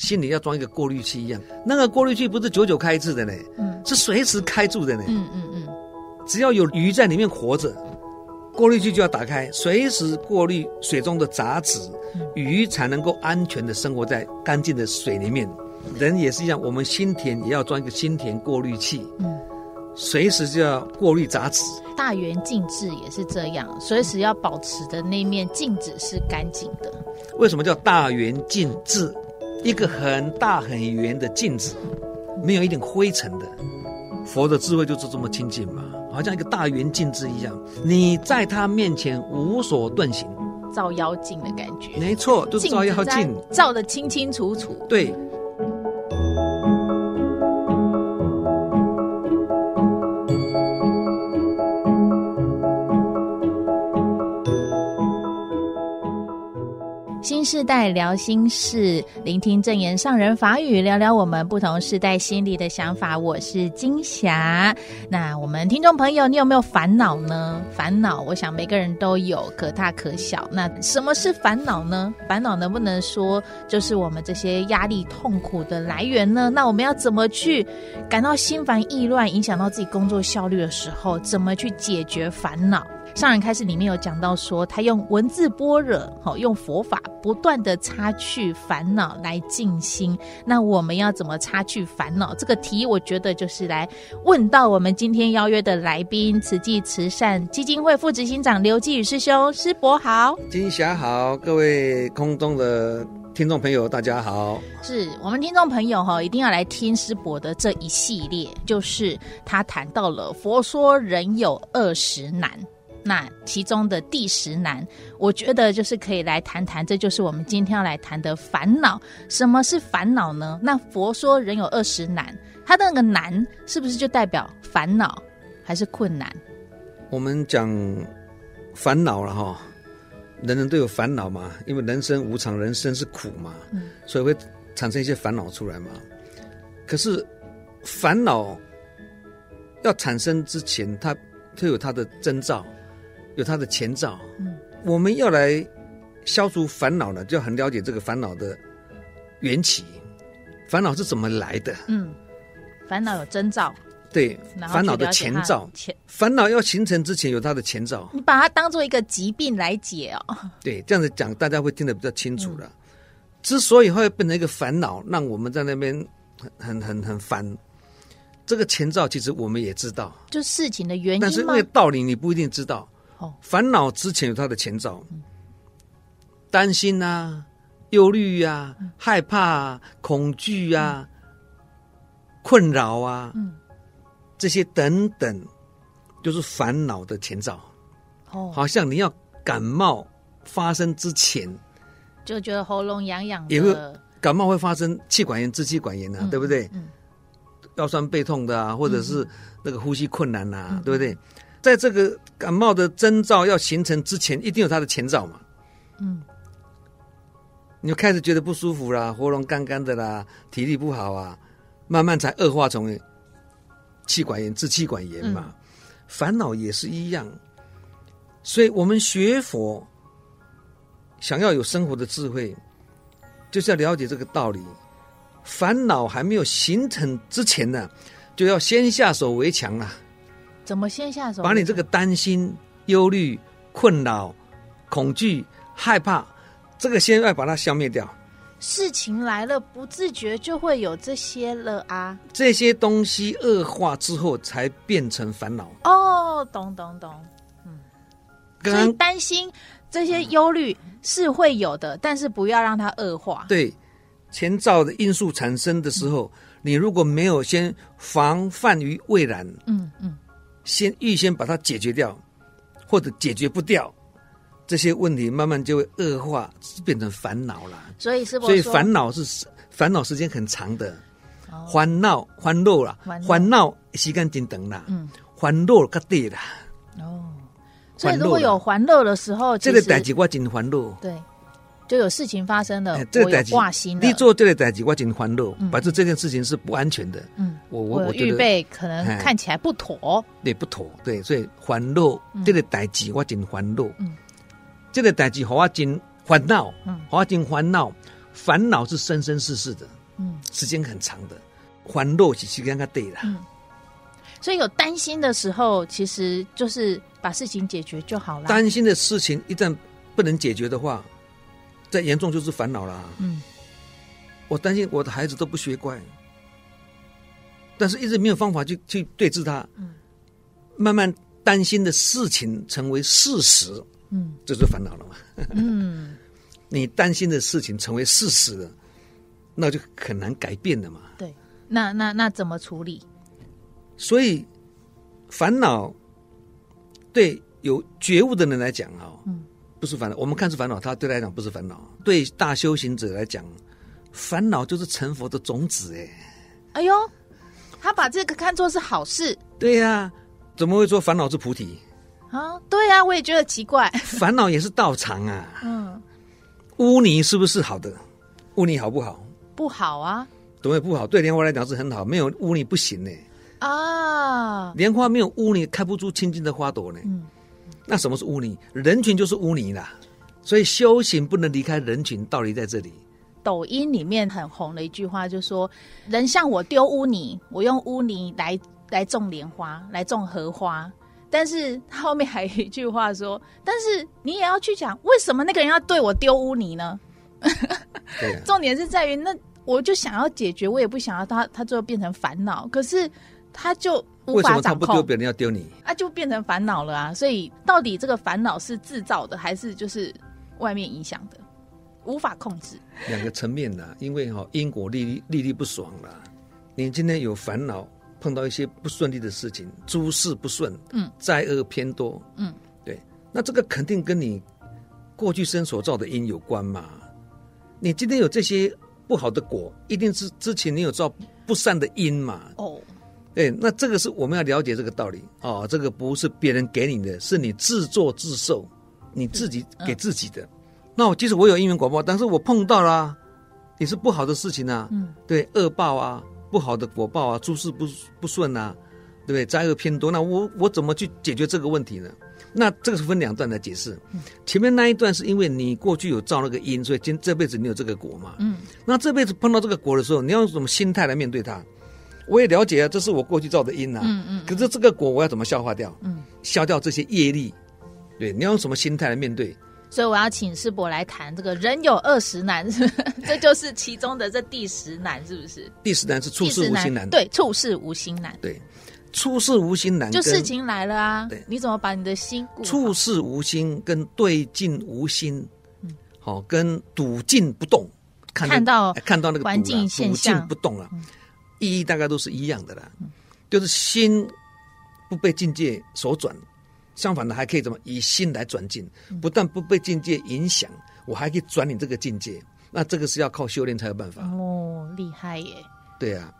心里要装一个过滤器一样。那个过滤器不是久久开一次的呢，嗯，是随时开住的呢，嗯嗯嗯。只要有鱼在里面活着，过滤器就要打开，随时过滤水中的杂质，鱼才能够安全的生活在干净的水里面。人也是一样，我们心田也要装一个心田过滤器，嗯，随时就要过滤杂质。大圆镜智也是这样，随时要保持的那面镜子是干净的。为什么叫大圆镜智？一个很大很圆的镜子，没有一点灰尘的。佛的智慧就是这么清净嘛，好像一个大圆镜子一样，你在他面前无所遁形，照妖镜的感觉。没错，就是照妖镜，照的清清楚楚。对。新世代聊心事，聆听证言上人法语，聊聊我们不同世代心里的想法。我是金霞。那我们听众朋友，你有没有烦恼呢？烦恼，我想每个人都有，可大可小。那什么是烦恼呢？烦恼能不能说就是我们这些压力、痛苦的来源呢？那我们要怎么去感到心烦意乱，影响到自己工作效率的时候，怎么去解决烦恼？上人开始里面有讲到说，他用文字般若，好用佛法不断的擦去烦恼来静心。那我们要怎么擦去烦恼？这个题我觉得就是来问到我们今天邀约的来宾，慈济慈善基金会副执行长刘继宇师兄，师伯好，金霞好，各位空中的听众朋友大家好。是我们听众朋友哈，一定要来听师伯的这一系列，就是他谈到了佛说人有二十难。那其中的第十难，我觉得就是可以来谈谈，这就是我们今天要来谈的烦恼。什么是烦恼呢？那佛说人有二十难，他的那个难是不是就代表烦恼还是困难？我们讲烦恼了哈，人人都有烦恼嘛，因为人生无常，人生是苦嘛，嗯，所以会产生一些烦恼出来嘛。可是烦恼要产生之前，它它有它的征兆。有它的前兆，嗯，我们要来消除烦恼呢，就要很了解这个烦恼的缘起，烦恼是怎么来的？嗯，烦恼有征兆，对，烦恼的前兆，前烦恼要形成之前有它的前兆，你把它当做一个疾病来解哦。对，这样子讲大家会听得比较清楚了。嗯，之所以会变成一个烦恼，让我们在那边很很很很烦，这个前兆其实我们也知道，就事情的原因，但是那个道理你不一定知道。烦恼之前有它的前兆，担心啊、忧虑啊、害怕啊、恐惧啊、困扰啊，这些等等，就是烦恼的前兆。哦，好像你要感冒发生之前，就觉得喉咙痒痒的，也会感冒会发生气管炎、支气管炎啊，对不对？腰酸背痛的啊，或者是那个呼吸困难啊，对不对？在这个感冒的征兆要形成之前，一定有它的前兆嘛。嗯，你就开始觉得不舒服啦，喉咙干干的啦，体力不好啊，慢慢才恶化成气管炎、支气管炎嘛。嗯、烦恼也是一样，所以我们学佛想要有生活的智慧，就是要了解这个道理。烦恼还没有形成之前呢，就要先下手为强啊。怎么先下手？把你这个担心、忧虑、困扰、恐惧、害怕，这个先要把它消灭掉。事情来了，不自觉就会有这些了啊。这些东西恶化之后，才变成烦恼。哦，懂懂懂。嗯，所以担心这些忧虑是会有的，嗯、但是不要让它恶化。对，前兆的因素产生的时候，嗯、你如果没有先防范于未然，嗯嗯。先预先把它解决掉，或者解决不掉，这些问题慢慢就会恶化，变成烦恼了。所以是不？所以烦恼是烦恼时间很长的，烦恼欢乐了，烦恼时间真长了，嗯，欢乐更对了。哦，所以如果有欢乐的时候，这个代志我真欢乐。对。就有事情发生了，我挂心了。你做这个代志，我真欢乐。反正这件事情是不安全的。嗯，我我我预备可能看起来不妥，对不妥，对，所以欢乐这个代志我真欢乐。嗯，这个代志和我真烦恼，和我真烦恼。烦恼是生生世世的，嗯，时间很长的，烦恼是时间较短啦。嗯，所以有担心的时候，其实就是把事情解决就好了。担心的事情一旦不能解决的话，再严重就是烦恼了。嗯，我担心我的孩子都不学乖，但是一直没有方法去去对峙他。嗯，慢慢担心的事情成为事实。嗯，这就是烦恼了嘛。嗯。你担心的事情成为事实了，那就很难改变了嘛。对，那那那怎么处理？所以烦恼对有觉悟的人来讲啊，嗯，不是烦恼。我们看是烦恼，他对他来讲不是烦恼。对大修行者来讲，烦恼就是成佛的种子。哎，哎呦，他把这个看作是好事。对呀、啊，怎么会说烦恼是菩提？啊，对呀、啊，我也觉得奇怪。烦恼也是道场啊。嗯。污泥是不是好的？污泥好不好？不好啊。怎么会不好？对莲花来讲是很好，没有污泥不行呢。啊，莲花没有污泥，开不出清净的花朵呢。嗯，那什么是污泥？人群就是污泥啦。所以修行不能离开人群，道理在这里。抖音里面很红的一句话，就说：“人像我丢污泥，我用污泥来来种莲花，来种荷花。”但是他后面还有一句话说：“但是你也要去讲，为什么那个人要对我丢污泥呢？” 重点是在于，那我就想要解决，我也不想要他他最后变成烦恼。可是他就无法掌控，为什么他不丢别人要丢你？啊，就变成烦恼了啊！所以到底这个烦恼是制造的，还是就是外面影响的？无法控制。两个层面的，因为哈因果历历历历不爽了。你今天有烦恼。碰到一些不顺利的事情，诸事不顺，嗯，灾厄偏多，嗯，对，那这个肯定跟你过去生所造的因有关嘛。你今天有这些不好的果，一定是之前你有造不善的因嘛。哦，对，那这个是我们要了解这个道理哦。这个不是别人给你的，是你自作自受，你自己给自己的。嗯、那我即使我有因缘果报，但是我碰到了、啊，也是不好的事情啊。嗯，对，恶报啊。不好的果报啊，诸事不不顺啊，对不对？灾厄偏多，那我我怎么去解决这个问题呢？那这个是分两段来解释。前面那一段是因为你过去有造那个因，所以今这辈子你有这个果嘛。嗯。那这辈子碰到这个果的时候，你要用什么心态来面对它？我也了解啊，这是我过去造的因啊。嗯嗯。可是这个果我要怎么消化掉？嗯。消掉这些业力，对，你要用什么心态来面对？所以我要请师伯来谈这个人有二十难，这就是其中的这第十难，是不是？第十难是处事无心难。对，处事无心难。对，处事无心难。就事情来了啊，对，你怎么把你的心？处事无心跟对境无心，嗯，好，跟笃静不动，看，看到看到那个环境现象不动了，意义大概都是一样的啦，就是心不被境界所转。相反的，还可以怎么以心来转境？不但不被境界影响，我还可以转你这个境界。那这个是要靠修炼才有办法。哦，厉害耶！对啊，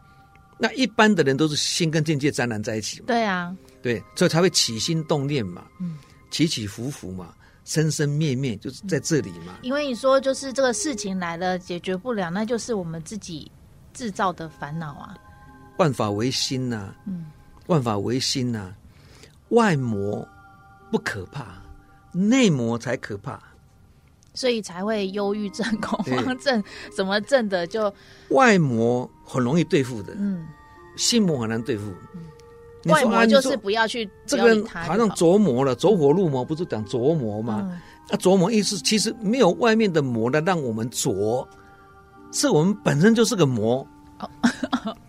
那一般的人都是心跟境界沾染在一起嘛。对啊，对，所以才会起心动念嘛，嗯，起起伏伏嘛，生生灭灭，就是在这里嘛。因为你说，就是这个事情来了，解决不了，那就是我们自己制造的烦恼啊。万法唯心呐，嗯，万法唯心呐，外魔。不可怕，内魔才可怕，所以才会忧郁症、恐慌症什么症的，就外魔很容易对付的，嗯，心魔很难对付。嗯、外魔就是不要去这个人好像琢磨了，走火入魔，不是讲琢磨吗？那、嗯啊、着魔意思其实没有外面的魔来让我们着，是我们本身就是个魔哦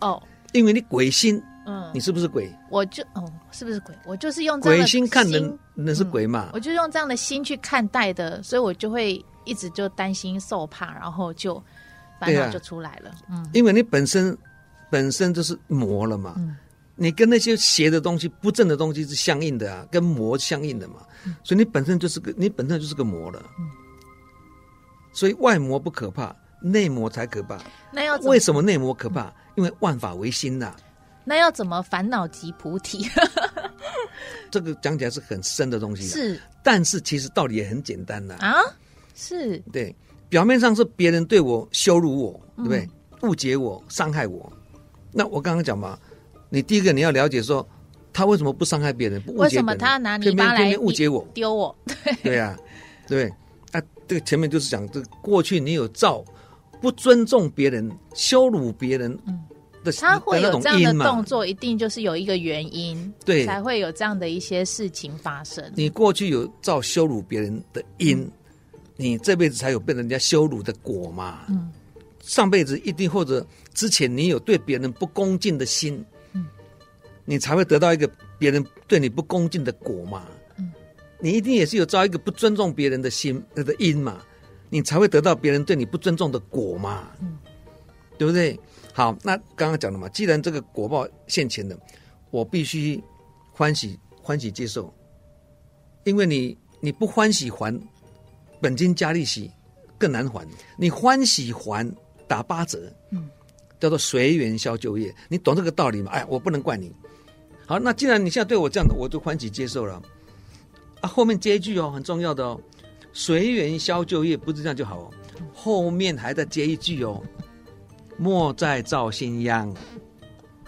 哦，因为你鬼心。嗯，你是不是鬼？我就哦，是不是鬼？我就是用这样的鬼心看人，人是鬼嘛、嗯？我就用这样的心去看待的，所以我就会一直就担心受怕，然后就烦恼就出来了。啊、嗯，因为你本身本身就是魔了嘛，嗯、你跟那些邪的东西、不正的东西是相应的啊，跟魔相应的嘛，嗯、所以你本身就是个你本身就是个魔了。嗯，所以外魔不可怕，内魔才可怕。那要为什么内魔可怕？嗯、因为万法唯心呐、啊。那要怎么烦恼即菩提？这个讲起来是很深的东西，是，但是其实道理也很简单呐。啊，是对，表面上是别人对我羞辱我，对不对？嗯、误解我，伤害我。那我刚刚讲嘛，你第一个你要了解说，他为什么不伤害别人？不误解？为什么他拿泥巴来误解我，丢我？对对呀、啊，对。啊，这个前面就是讲，这过去你有造不尊重别人、羞辱别人，嗯，的他会有这样的动作，一定就是有一个原因，对，才会有这样的一些事情发生。你过去有造羞辱别人的因，嗯、你这辈子才有被人家羞辱的果嘛？嗯，上辈子一定或者之前你有对别人不恭敬的心，嗯，你才会得到一个别人对你不恭敬的果嘛？嗯，你一定也是有造一个不尊重别人的心那个因嘛？你才会得到别人对你不尊重的果嘛？嗯，对不对？好，那刚刚讲了嘛，既然这个果报现前的，我必须欢喜欢喜接受，因为你你不欢喜还，本金加利息更难还，你欢喜还打八折，嗯，叫做随缘消旧业，你懂这个道理吗？哎，我不能怪你。好，那既然你现在对我这样的，我就欢喜接受了。啊，后面接一句哦，很重要的哦。随缘消旧业，不是这样就好哦。后面还在接一句哦，莫再造新殃。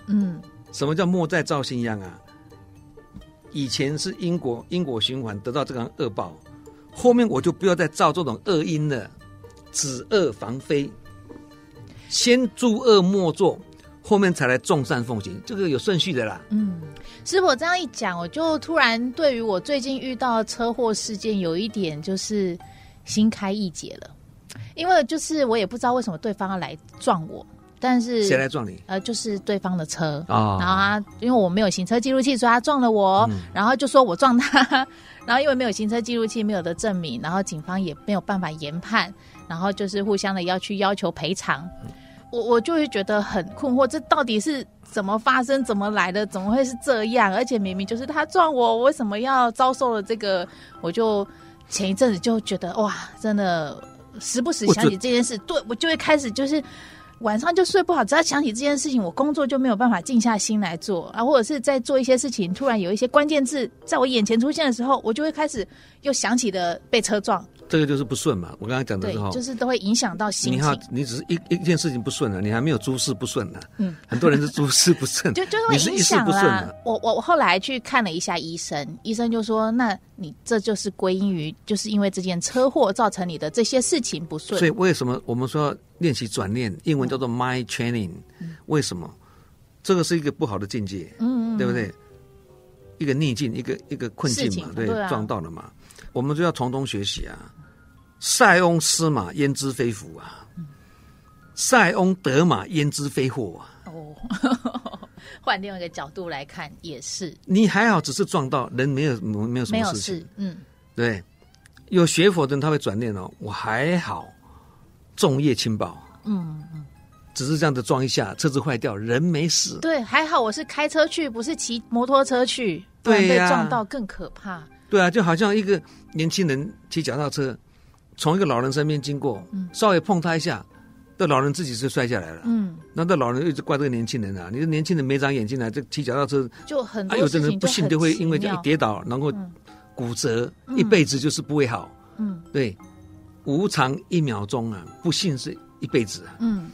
嗯，什么叫莫再造新殃啊？以前是因果因果循环得到这个恶报，后面我就不要再造这种恶因了，止恶防非，先诸恶莫作。后面才来众善奉行，这个有顺序的啦。嗯，师傅这样一讲，我就突然对于我最近遇到的车祸事件有一点就是心开意解了，因为就是我也不知道为什么对方要来撞我，但是谁来撞你？呃，就是对方的车。啊，然后他因为我没有行车记录器，所以他撞了我，嗯、然后就说我撞他，然后因为没有行车记录器，没有的证明，然后警方也没有办法研判，然后就是互相的要去要求赔偿。嗯我我就会觉得很困惑，这到底是怎么发生、怎么来的？怎么会是这样？而且明明就是他撞我，我为什么要遭受了这个？我就前一阵子就觉得哇，真的时不时想起这件事，我对我就会开始就是晚上就睡不好，只要想起这件事情，我工作就没有办法静下心来做啊，或者是在做一些事情，突然有一些关键字在我眼前出现的时候，我就会开始又想起了被车撞。这个就是不顺嘛，我刚刚讲的时候，就是都会影响到心情。你好，你只是一一件事情不顺了，你还没有诸事不顺呢。嗯，很多人是诸事不顺，就就会影响啦。我我我后来去看了一下医生，医生就说，那你这就是归因于，就是因为这件车祸造成你的这些事情不顺。所以为什么我们说练习转念，英文叫做 mind training？嗯，为什么？这个是一个不好的境界，嗯，对不对？一个逆境，一个一个困境嘛，对，撞到了嘛。我们就要从中学习啊！塞翁失马，焉知非福啊！塞翁得马，焉知非祸啊！哦，换另外一个角度来看，也是。你还好，只是撞到人，没有没有什么事情。事嗯，对。有学佛的人他会转念哦，我还好，重业轻薄。嗯嗯，只是这样子撞一下，车子坏掉，人没死。对，还好我是开车去，不是骑摩托车去，不然被撞到更可怕。对啊，就好像一个年轻人骑脚踏车，从一个老人身边经过，嗯、稍微碰他一下，这老人自己就摔下来了。嗯，那这老人一直怪这个年轻人啊，你这年轻人没长眼睛啊，这骑脚踏车就很有的人不幸就会因为这样一跌倒，然后骨折，嗯、一辈子就是不会好。嗯，对，无常一秒钟啊，不幸是一辈子啊。嗯，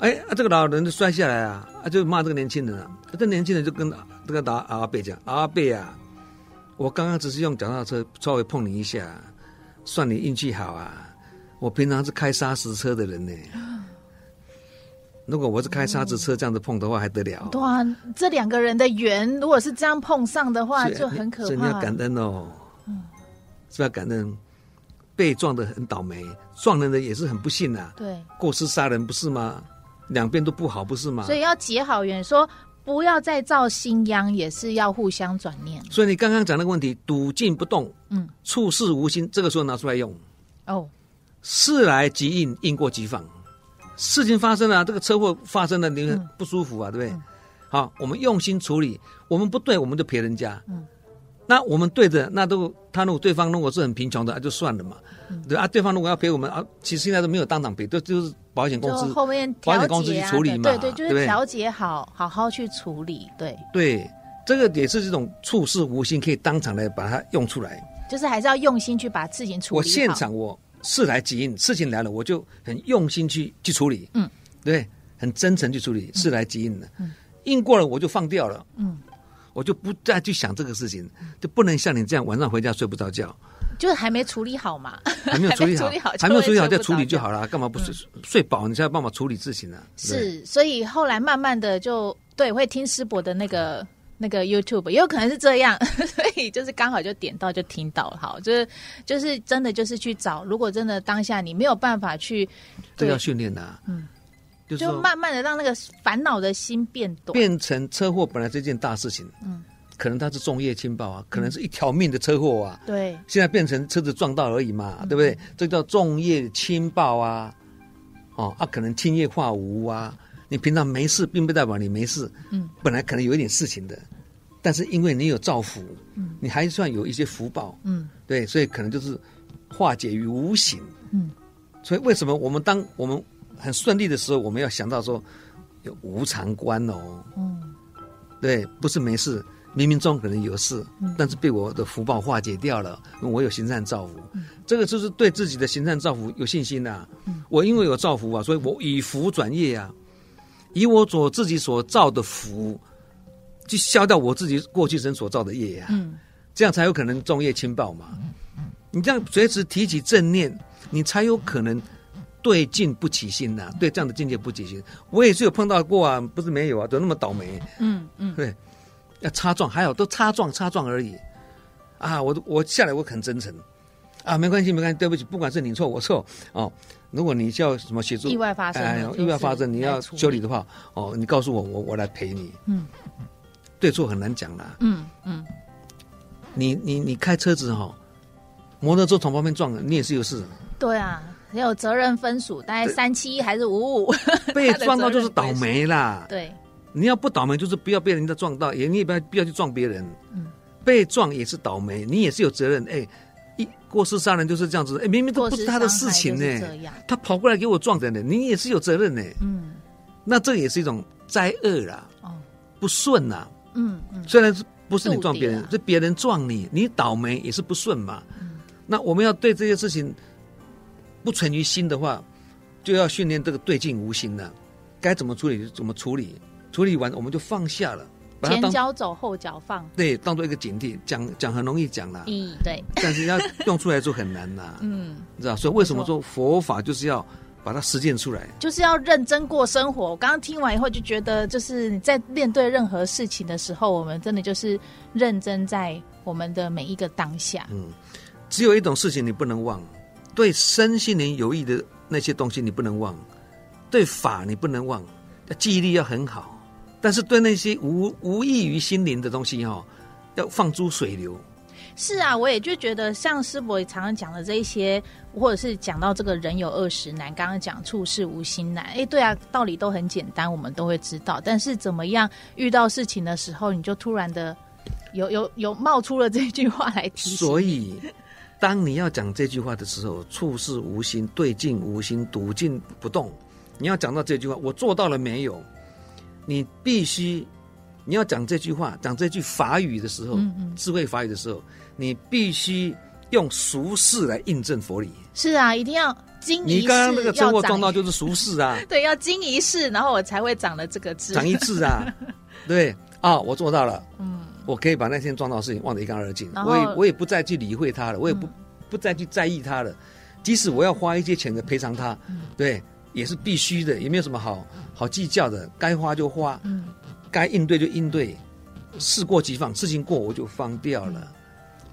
哎啊，这个老人就摔下来啊，啊就骂这个年轻人啊，这年轻人就跟这个打阿贝讲，阿贝啊。我刚刚只是用脚踏车稍微碰你一下，算你运气好啊！我平常是开砂石车的人呢。如果我是开砂石车这样子碰的话，还得了？对啊，这两个人的缘，如果是这样碰上的话，就很可怕。所以你要感恩哦，嗯，是要感恩。被撞的很倒霉，撞人的也是很不幸啊。对，过失杀人不是吗？两边都不好，不是吗？所以要结好缘，说。不要再造新殃，也是要互相转念。所以你刚刚讲那个问题，笃静不动，嗯，处事无心，这个时候拿出来用。哦，事来即应，应过即放。事情发生了，这个车祸发生了，你很不舒服啊，嗯、对不对？嗯、好，我们用心处理，我们不对，我们就赔人家。嗯。那我们对的，那都他如果对方如果是很贫穷的，就算了嘛。嗯、对啊，对方如果要赔我们啊，其实现在都没有当场赔，都就是保险公司后面保险公司去处理嘛。对对，就是调解好，好好去处理。对对，这个也是这种处事无心，可以当场来把它用出来。就是还是要用心去把事情处理。我现场我事来即应，事情来了我就很用心去去处理。嗯，对，很真诚去处理，事来即应的。嗯，应过了我就放掉了。嗯。我就不再去想这个事情，就不能像你这样晚上回家睡不着觉，就是还没处理好嘛，还没有处理好，还没有处理好再处理就好了，干嘛不睡、嗯、睡饱你才有办法处理事情呢、啊？是，所以后来慢慢的就对会听师伯的那个那个 YouTube，也有可能是这样，所以就是刚好就点到就听到了，好，就是就是真的就是去找，如果真的当下你没有办法去，这要训练的、啊，嗯，就是、就慢慢的让那个烦恼的心变短，变成车祸本来是一件大事情，嗯。可能他是重业轻报啊，可能是一条命的车祸啊。对，现在变成车子撞到而已嘛，对不对？这叫重业轻报啊。哦，啊，可能轻业化无啊。你平常没事，并不代表你没事。嗯，本来可能有一点事情的，但是因为你有造福，嗯，你还算有一些福报。嗯，对，所以可能就是化解于无形。嗯，所以为什么我们当我们很顺利的时候，我们要想到说有无常观哦。嗯，对，不是没事。冥冥中可能有事，但是被我的福报化解掉了，我有行善造福，嗯、这个就是对自己的行善造福有信心呐、啊。嗯、我因为有造福啊，所以我以福转业啊，以我所自己所造的福，去消掉我自己过去生所造的业呀、这样才有可能重业轻报嘛。嗯、你这样随时提起正念，你才有可能对境不起心呐、啊，对这样的境界不起心。我也是有碰到过啊，不是没有啊，都那么倒霉。嗯嗯，对。要擦撞，还好都擦撞擦撞而已，啊！我我下来我很真诚，啊，没关系没关系，对不起，不管是你错我错哦。如果你叫什么协助，意外发生，哎，意外发生你要修理的话，哦，你告诉我，我我来陪你。嗯，对错很难讲啦。嗯嗯，你你你开车子哈、哦，摩托车从旁边撞了，你也是有事。对啊，你有责任分属，大概三七还是五五？被撞到就是倒霉啦。对。你要不倒霉，就是不要被人家撞到，也你也不要不要去撞别人。嗯，被撞也是倒霉，你也是有责任。哎，一过失杀人就是这样子。哎，明明都不是他的事情呢，他跑过来给我撞的呢，你也是有责任呢。嗯，那这也是一种灾厄啦。哦，不顺呐。嗯嗯，虽然是不是你撞别人，是别人撞你，你倒霉也是不顺嘛。嗯，那我们要对这些事情不存于心的话，就要训练这个对境无心了。该怎么处理就怎么处理。处理完我们就放下了，前脚走后脚放，对，当做一个警惕。讲讲很容易讲啦，嗯，对，但是要用出来就很难啦，嗯，知道？所以为什么说佛法就是要把它实践出来，就是要认真过生活。我刚刚听完以后就觉得，就是你在面对任何事情的时候，我们真的就是认真在我们的每一个当下。嗯，只有一种事情你不能忘，对身心灵有益的那些东西你不能忘，对法你不能忘，记忆力要很好。但是对那些无无益于心灵的东西哈、哦，要放诸水流。是啊，我也就觉得像师伯常常讲的这一些，或者是讲到这个人有二十难，刚刚讲处事无心难。哎，对啊，道理都很简单，我们都会知道。但是怎么样遇到事情的时候，你就突然的有有有冒出了这句话来提醒。所以，当你要讲这句话的时候，处事无心，对境无心，笃静不动。你要讲到这句话，我做到了没有？你必须，你要讲这句话，讲这句法语的时候，嗯嗯智慧法语的时候，你必须用俗事来印证佛理。是啊，一定要经一事。你刚刚那个车祸撞到就是俗事啊。对，要经一事，然后我才会长了这个字。长一智啊，对啊、哦，我做到了。嗯，我可以把那天撞到的事情忘得一干二净。我也我也不再去理会他了，我也不、嗯、不再去在意他了。即使我要花一些钱的赔偿他，嗯、对。也是必须的，也没有什么好好计较的，该花就花，嗯，该应对就应对，事过即放，事情过我就放掉了。嗯、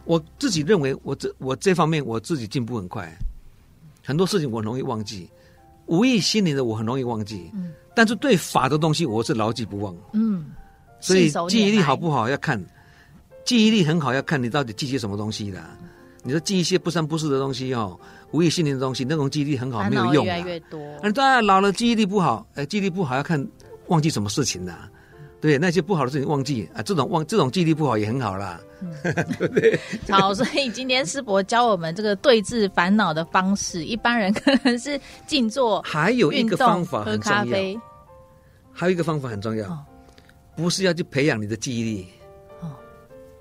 我自己认为我，我这我这方面我自己进步很快，很多事情我容易忘记，无意心灵的我很容易忘记，嗯，但是对法的东西我是牢记不忘，嗯，所以记忆力好不好要看，记忆力很好要看你到底记些什么东西的，你说记一些不三不四的东西哦。无益心灵的东西，那种记忆力很好，没有用。越来越多。啊，当然老了记忆力不好，哎，记忆力不好要看忘记什么事情的，对，那些不好的事情忘记啊，这种忘这种记忆力不好也很好啦，嗯、对不对？好，所以今天师伯教我们这个对治烦恼的方式，一般人可能是静坐，还有一个方法很重要，喝咖啡，还有一个方法很重要，哦、不是要去培养你的记忆力，哦，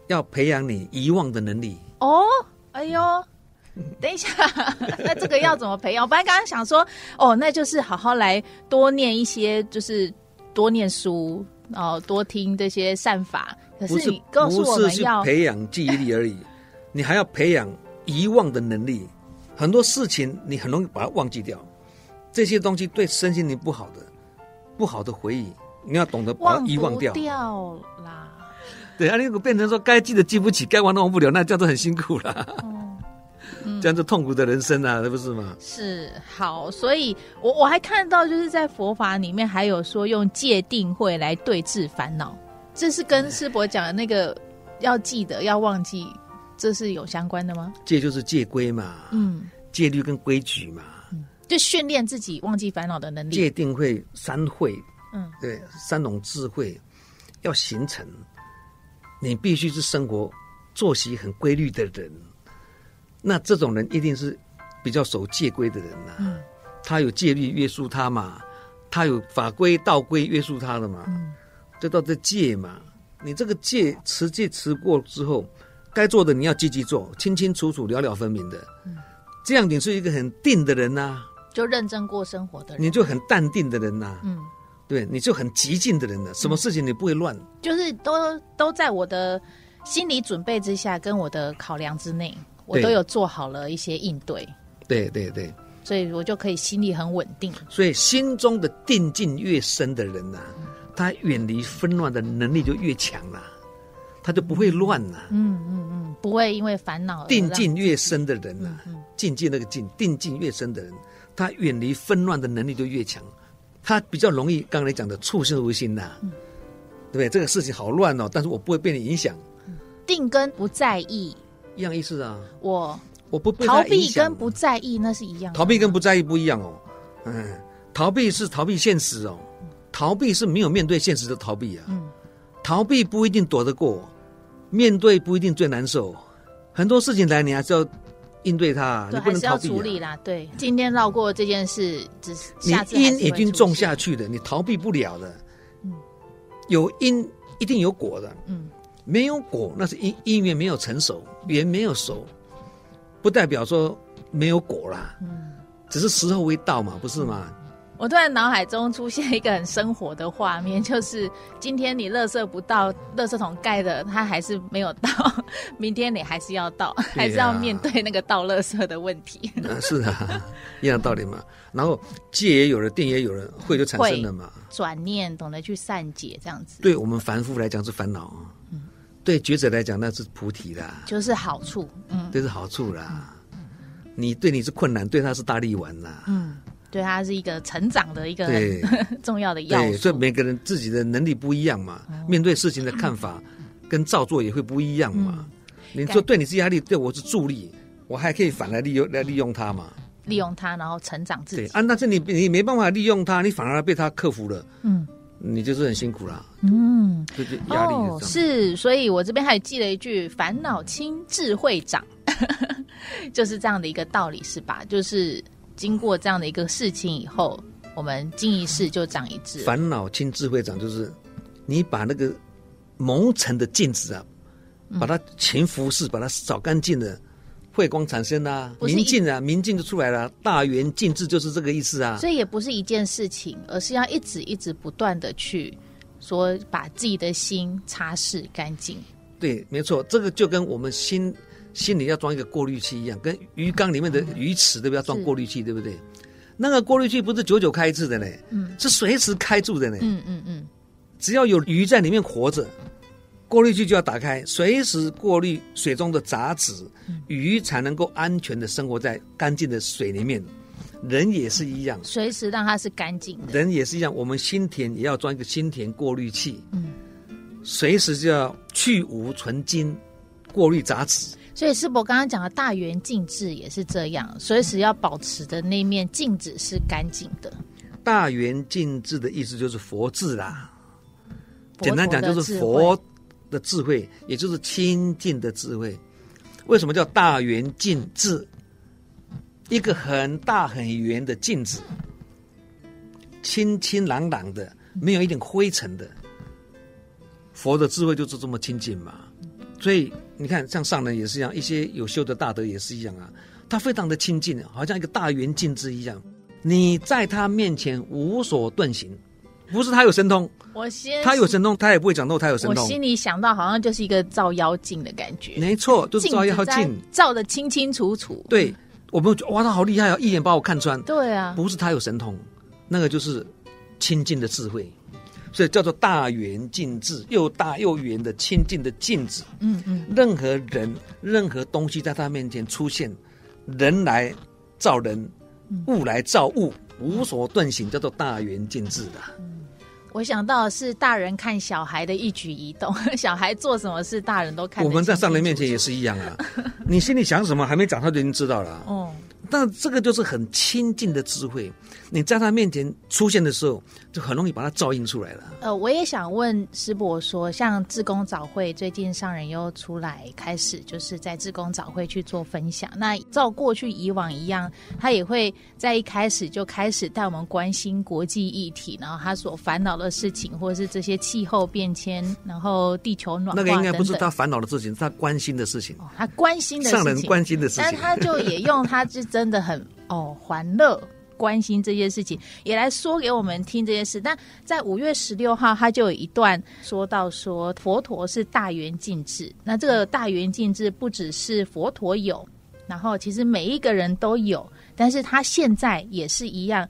要培养你遗忘的能力。哦，哎呦。等一下，那这个要怎么培养？我本来刚刚想说，哦，那就是好好来多念一些，就是多念书，哦，多听这些善法。可是你告诉我们要不是，不是培养记忆力而已，你还要培养遗忘的能力，很多事情你很容易把它忘记掉。这些东西对身心灵不好的，不好的回忆，你要懂得把它遗忘掉。忘掉啦。对啊，你如果变成说该记得记不起，该忘的忘不了，那这样子很辛苦啦。嗯，这样子痛苦的人生啊，是不是吗？是好，所以我我还看到就是在佛法里面还有说用戒定慧来对治烦恼，这是跟师伯讲的那个要记得要忘记，这是有相关的吗？戒就是戒规嘛，嗯，戒律跟规矩嘛。就训练自己忘记烦恼的能力，戒定慧三慧，嗯，对，三种智慧要形成，你必须是生活作息很规律的人。那这种人一定是比较守戒规的人呐、啊，嗯，他有戒律约束他嘛，他有法规道规约束他的嘛，嗯，这叫做戒嘛。你这个戒持戒持过之后，该做的你要积极做，清清楚楚、了了分明的，嗯，这样你是一个很定的人呐、啊。就认真过生活的人，你就很淡定的人呐、啊，嗯，对，你就很极静的人了、啊，什么事情你不会乱，就是都都在我的心理准备之下，跟我的考量之内，我都有做好了一些应对，对对对，所以我就可以心里很稳定。所以心中的定境越深的人呐、啊，他远离纷乱的能力就越强了、啊，他就不会乱了、啊，嗯嗯嗯，不会因为烦恼。定境越深的人呐、啊，境界那个境，定境越深的人。他远离纷乱的能力就越强，他比较容易刚才讲的触事无心呐、啊，嗯、对不对？这个事情好乱哦，但是我不会被你影响。定跟不在意一样意思啊。我我不被逃避跟不在意那是一样。逃避跟不在意不一样哦。嗯，逃避是逃避现实哦，逃避是没有面对现实的逃避啊。嗯，逃避不一定躲得过，面对不一定最难受。很多事情来，你还是要。应对它，对你不能逃避、啊、还是要处理啦。对，今天绕过这件事，只是你因已经种下去了，你逃避不了的。嗯，有因一定有果的。嗯，没有果那是因因缘没有成熟，缘没有熟，不代表说没有果啦。嗯，只是时候未到嘛，不是吗？嗯我突然脑海中出现一个很生活的画面，就是今天你垃圾不到，垃圾桶盖的它还是没有到，明天你还是要到，啊、还是要面对那个倒垃圾的问题。啊是啊，一样道理嘛。然后戒也有了，定也有了，慧就产生了嘛。转念，懂得去善解，这样子。对我们凡夫来讲是烦恼，嗯，对觉者来讲那是菩提啦，就是好处，嗯，这是好处啦。嗯、你对你是困难，对他是大力丸啦，嗯。对，它是一个成长的一个重要的要素。对，所以每个人自己的能力不一样嘛，面对事情的看法跟造作也会不一样嘛。你说对你是压力，对我是助力，我还可以反来利用来利用它嘛。利用它，然后成长自己。对啊，但是你你没办法利用它，你反而被它克服了。嗯，你就是很辛苦啦。嗯，就是压力是、哦。是，所以我这边还记了一句：“烦恼轻，智慧长。”就是这样的一个道理，是吧？就是。经过这样的一个事情以后，我们经一事就长一智。烦恼清，智慧长，就是你把那个蒙尘的镜子啊，把它勤拂拭，把它扫干净了，慧光产生啊，明镜啊，明镜就出来了。大圆镜智就是这个意思啊。所以也不是一件事情，而是要一直一直不断的去说，把自己的心擦拭干净。对，没错，这个就跟我们心。心里要装一个过滤器一样，跟鱼缸里面的鱼池都要装过滤器，对不对？那个过滤器不是久久开一次的呢，嗯，是随时开住的呢，嗯嗯嗯。只要有鱼在里面活着，过滤器就要打开，随时过滤水中的杂质，鱼才能够安全的生活在干净的水里面。人也是一样，随时让它是干净的。人也是一样，我们心田也要装一个心田过滤器，嗯，随时就要去芜存菁，过滤杂质。所以师伯刚刚讲的大圆镜智也是这样，随时要保持的那面镜子是干净的。大圆镜智的意思就是佛智啦，简单讲就是佛的智慧，也就是清净的智慧。为什么叫大圆镜智？一个很大很圆的镜子，清清朗朗的，没有一点灰尘的。佛的智慧就是这么清净嘛。所以你看，像上人也是一样，一些有修的大德也是一样啊。他非常的清净，好像一个大圆镜子一样。你在他面前无所遁形，不是他有神通，我先他有神通，他也不会讲到他有神通。我心里想到，好像就是一个照妖镜的感觉。没错，就是照妖镜，照得清清楚楚。对，我们哇，他好厉害啊，一眼把我看穿。对啊，不是他有神通，那个就是清净的智慧，所以叫做大圆镜智，又大又圆的清净的镜子。嗯嗯，任何人、任何东西在他面前出现，人来造人，物来造物。无所遁形，叫做大圆镜智的。嗯，我想到是大人看小孩的一举一动，小孩做什么事，大人都看。我们在上人面前也是一样啊，你心里想什么，还没长，他就已经知道了。哦。但这个就是很亲近的智慧，你在他面前出现的时候，就很容易把它照应出来了。呃，我也想问师伯说，像志工早会最近上人又出来开始，就是在志工早会去做分享。那照过去以往一样，他也会在一开始就开始带我们关心国际议题，然后他所烦恼的事情，或者是这些气候变迁，然后地球暖。那个应该不是他烦恼的事情，是他关心的事情。哦，他关心的事情，上人关心的事情，但他就也用他这。真的很哦，欢乐关心这些事情，也来说给我们听这件事。但在五月十六号，他就有一段说到说，佛陀是大圆镜智。那这个大圆镜智不只是佛陀有，然后其实每一个人都有，但是他现在也是一样，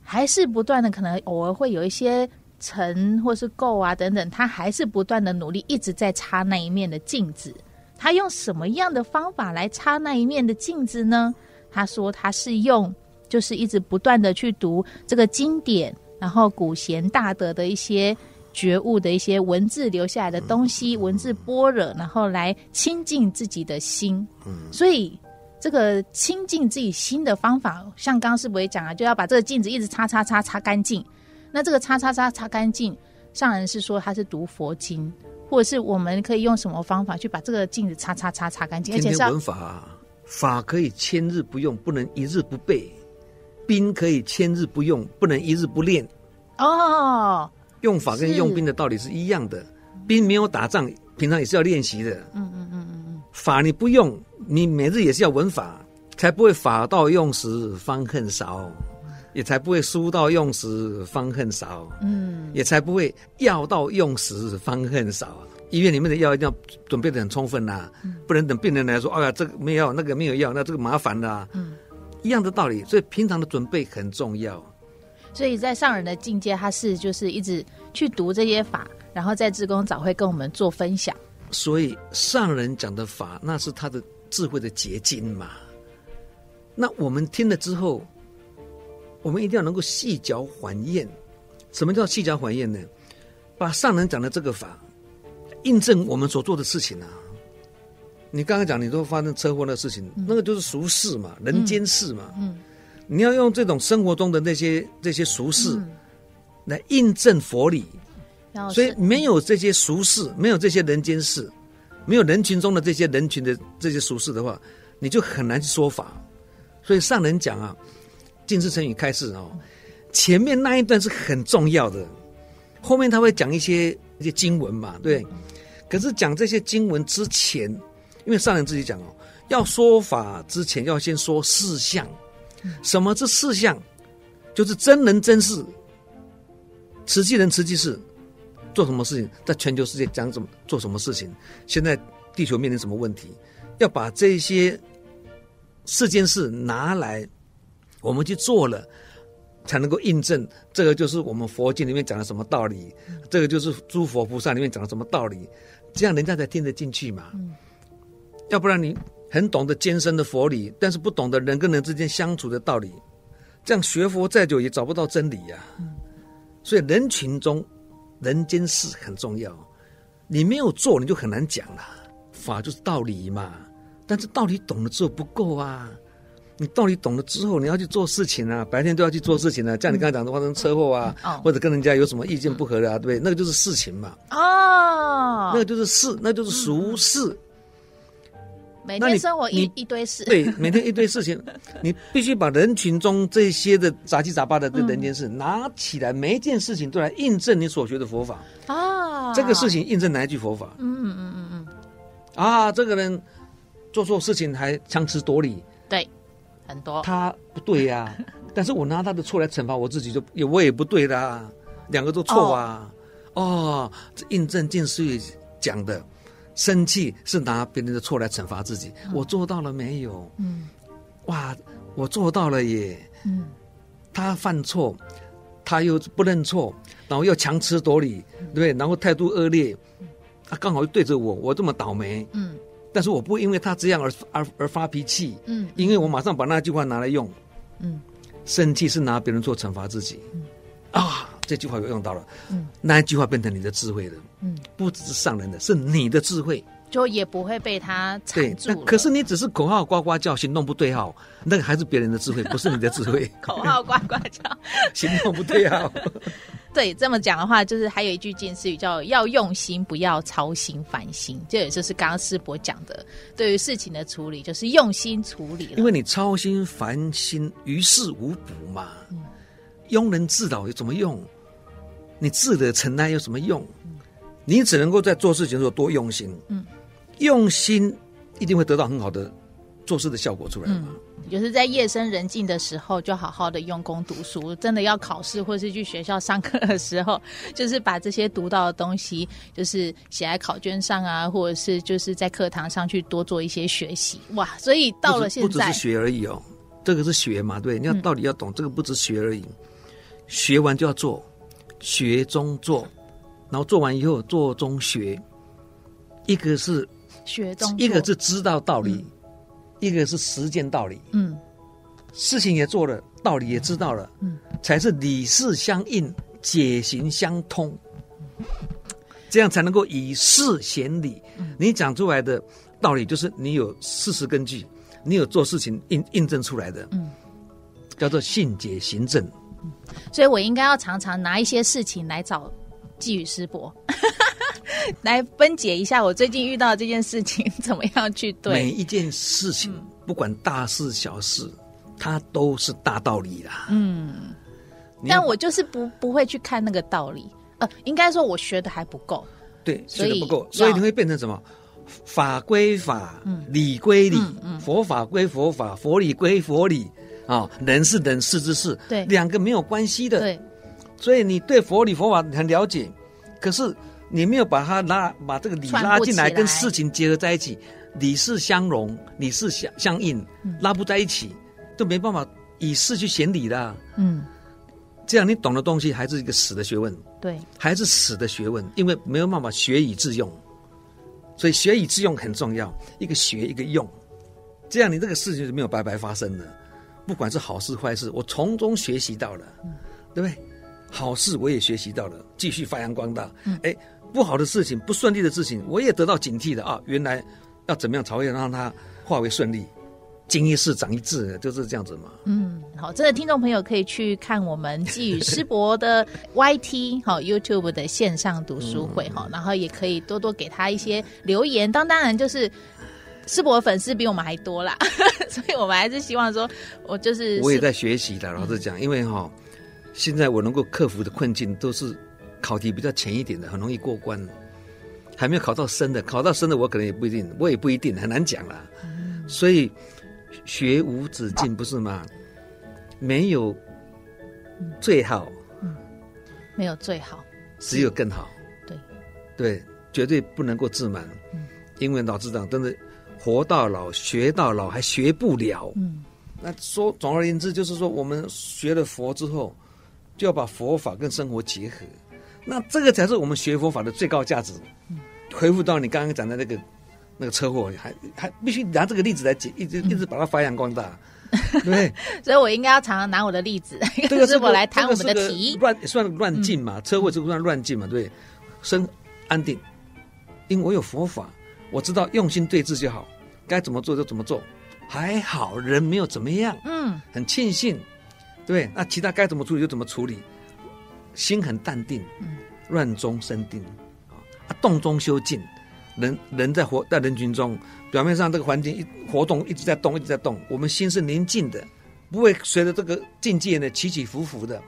还是不断的，可能偶尔会有一些尘或是垢啊等等，他还是不断的努力，一直在擦那一面的镜子。他用什么样的方法来擦那一面的镜子呢？他说他是用，就是一直不断的去读这个经典，然后古贤大德的一些觉悟的一些文字留下来的东西，文字般若，然后来亲近自己的心。嗯，所以这个亲近自己心的方法，像刚刚师伯也讲啊，就要把这个镜子一直擦擦擦擦干净。那这个擦擦擦擦干净，上人是说他是读佛经，或者是我们可以用什么方法去把这个镜子擦擦擦擦干净？而且是文法。法可以千日不用，不能一日不备；兵可以千日不用，不能一日不练。哦，用法跟用兵的道理是一样的。兵没有打仗，平常也是要练习的。嗯嗯嗯嗯嗯。法你不用，你每日也是要闻法，才不会法到用时方恨少，也才不会书到用时方恨少。嗯，也才不会药到用时方恨少。医院里面的药一定要准备的很充分呐、啊，嗯、不能等病人来说，哎呀，这个没有药，那个没有药，那这个麻烦啦、啊。嗯，一样的道理，所以平常的准备很重要。所以在上人的境界，他是就是一直去读这些法，然后在志工早会跟我们做分享。所以上人讲的法，那是他的智慧的结晶嘛。那我们听了之后，我们一定要能够细嚼缓咽。什么叫细嚼缓咽呢？把上人讲的这个法。印证我们所做的事情啊！你刚刚讲你都发生车祸的事情，嗯、那个就是俗事嘛，人间事嘛。嗯，嗯你要用这种生活中的那些这些俗事来印证佛理，嗯、所以没有这些俗事，没有这些人间事，没有人群中的这些人群的这些俗事的话，你就很难去说法。所以上人讲啊，尽释成语开示哦，前面那一段是很重要的，后面他会讲一些一些经文嘛，对。可是讲这些经文之前，因为上人自己讲哦，要说法之前要先说事相。什么是事相？就是真人真事，实际人实际事，做什么事情，在全球世界讲怎么做什么事情。现在地球面临什么问题？要把这些四件事拿来，我们去做了。才能够印证这个就是我们佛经里面讲的什么道理，这个就是诸佛菩萨里面讲的什么道理，这样人家才听得进去嘛。要不然你很懂得艰深的佛理，但是不懂得人跟人之间相处的道理，这样学佛再久也找不到真理呀。所以人群中人间事很重要，你没有做你就很难讲了。法就是道理嘛，但是道理懂了之后不够啊。你道理懂了之后，你要去做事情啊，白天都要去做事情啊。像你刚才讲的发生车祸啊，嗯、或者跟人家有什么意见不合的啊，对不对？那个就是事情嘛。哦，那个就是事，那就是俗事。每天生活一一堆事，对，每天一堆事情，你必须把人群中这些的杂七杂八的这人间事、嗯、拿起来，每一件事情都来印证你所学的佛法。啊，这个事情印证哪一句佛法？嗯嗯嗯嗯嗯。啊，这个人做错事情还强词夺理。对。很多他不对呀、啊，但是我拿他的错来惩罚我自己就，就也我也不对的，两个都错啊。哦，哦，这印证静思语讲的，生气是拿别人的错来惩罚自己。嗯、我做到了没有？嗯，哇，我做到了耶。嗯，他犯错，他又不认错，然后又强词夺理，对不对？然后态度恶劣，他刚好又对着我，我这么倒霉。嗯，但是我不会因为他这样而而而发脾气。嗯，因为我马上把那句话拿来用。嗯，生气是拿别人做惩罚自己。嗯啊，这句话又用到了。嗯，那一句话变成你的智慧了。嗯，不只是上人的，是你的智慧，就也不会被他缠住。可是你只是口号呱呱叫，行动不对号，那个还是别人的智慧，不是你的智慧。口号呱呱叫，行动不对号。对，这么讲的话，就是还有一句近似语叫“要用心，不要操心烦心”。这也就是刚刚师伯讲的，对于事情的处理，就是用心处理了。因为你操心烦心，于事无补嘛。嗯庸人自扰有什么用？你自得承担有什么用？你只能够在做事情的时候多用心。嗯，用心一定会得到很好的做事的效果出来。嗯，就是在夜深人静的时候，就好好的用功读书。真的要考试或是去学校上课的时候，就是把这些读到的东西，就是写在考卷上啊，或者是就是在课堂上去多做一些学习。哇，所以到了现在，不只是学而已哦，这个是学嘛？对，你要到底要懂，嗯，这个不只学而已。学完就要做，学中做，然后做完以后做中学。一个是学中，一个是知道道理，嗯、一个是实践道理。嗯，事情也做了，道理也知道了，嗯，才是理事相应，解行相通，这样才能够以事显理。嗯、你讲出来的道理，就是你有事实根据，你有做事情印印证出来的，嗯，叫做信解行证。所以我应该要常常拿一些事情来找寄语师伯，来分解一下我最近遇到的这件事情怎么样去对。每一件事情，嗯、不管大事小事，它都是大道理啦。嗯，但我就是不不会去看那个道理。呃，应该说我学的还不够。对，学的不够，所以你会变成什么？法归法，嗯、理归理，嗯嗯、佛法归佛法，佛理归佛理。啊、哦，人是人，事之事，对，两个没有关系的，对，所以你对佛理佛法很了解，可是你没有把它拉，把这个理拉进来，跟事情结合在一起，理事相容，理事相相应，拉不在一起，就没办法以事去显理的，嗯，这样你懂的东西还是一个死的学问，对，还是死的学问，因为没有办法学以致用，所以学以致用很重要，一个学一个用，这样你这个事情就没有白白发生的。不管是好事坏事，我从中学习到了，嗯、对不对？好事我也学习到了，继续发扬光大。嗯，哎，不好的事情、不顺利的事情，我也得到警惕的啊！原来要怎么样才会让它化为顺利？经一事长一智，就是这样子嘛。嗯，好，这个听众朋友可以去看我们寄语师伯的 YT 好 YouTube 的线上读书会哈，嗯、然后也可以多多给他一些留言。当当然就是。师伯粉丝比我们还多啦，所以我们还是希望说，我就是我也在学习的。老实讲，因为哈，现在我能够克服的困境都是考题比较浅一点的，很容易过关。还没有考到深的，考到深的我可能也不一定，我也不一定，很难讲啦。所以学无止境，不是吗？没有最好，没有最好，只有更好。对对，绝对不能够自满，因为老师长真的。活到老，学到老，还学不了。嗯，那说总而言之，就是说我们学了佛之后，就要把佛法跟生活结合。那这个才是我们学佛法的最高价值。嗯，回复到你刚刚讲的那个那个车祸，还还必须拿这个例子来解，一直一直把它发扬光大，嗯、对。所以我应该要常常拿我的例子，这个是我来谈我们的题。乱算乱进嘛，嗯、车祸这个算乱进嘛，对。生安定，因为我有佛法。我知道用心对治就好，该怎么做就怎么做，还好人没有怎么样，嗯，很庆幸，对，那其他该怎么处理就怎么处理，心很淡定，嗯，乱中生定，啊，动中修静，人人在活在人群中，表面上这个环境一活动一直在动一直在动，我们心是宁静的，不会随着这个境界呢起起伏伏的，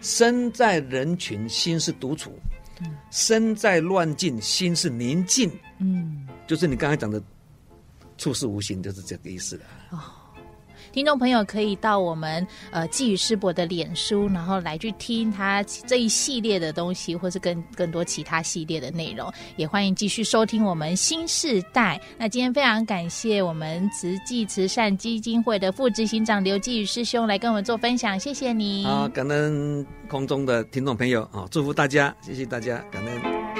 身在人群心是独处，嗯，身在乱境心是宁静，嗯。就是你刚才讲的处事无形，就是这个意思了。哦，听众朋友可以到我们呃寄语师伯的脸书，然后来去听他这一系列的东西，或是更更多其他系列的内容。也欢迎继续收听我们新世代。那今天非常感谢我们慈济慈善基金会的副执行长刘寄语师兄来跟我们做分享，谢谢你。好，感恩空中的听众朋友啊，祝福大家，谢谢大家，感恩。